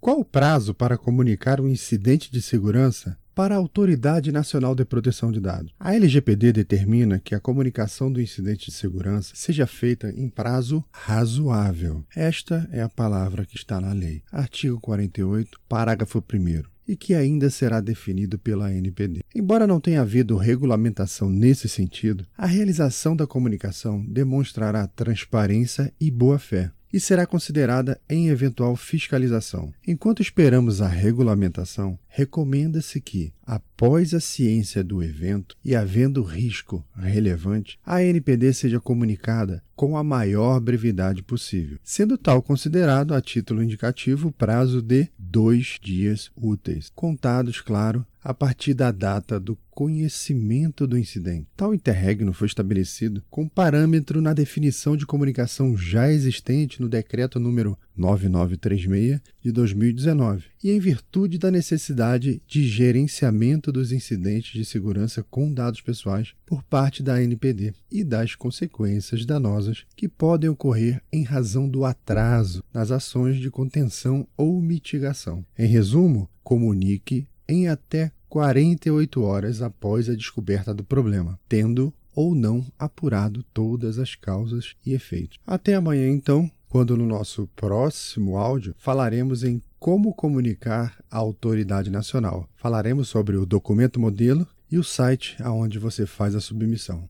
Qual o prazo para comunicar um incidente de segurança para a Autoridade Nacional de Proteção de Dados. A LGPD determina que a comunicação do incidente de segurança seja feita em prazo razoável. Esta é a palavra que está na lei. Artigo 48, parágrafo 1 e que ainda será definido pela NPD. Embora não tenha havido regulamentação nesse sentido, a realização da comunicação demonstrará transparência e boa-fé e será considerada em eventual fiscalização. Enquanto esperamos a regulamentação, recomenda-se que, após a ciência do evento e havendo risco relevante, a NPD seja comunicada com a maior brevidade possível, sendo tal considerado, a título indicativo, o prazo de dois dias úteis, contados, claro, a partir da data do conhecimento do incidente. Tal interregno foi estabelecido com parâmetro na definição de comunicação já existente no decreto número 9936 de 2019 e em virtude da necessidade de gerenciamento dos incidentes de segurança com dados pessoais por parte da NPD e das consequências danosas que podem ocorrer em razão do atraso nas ações de contenção ou mitigação. Em resumo, comunique em até 48 horas após a descoberta do problema, tendo ou não apurado todas as causas e efeitos. Até amanhã, então, quando no nosso próximo áudio falaremos em como comunicar à autoridade nacional. Falaremos sobre o documento modelo e o site aonde você faz a submissão.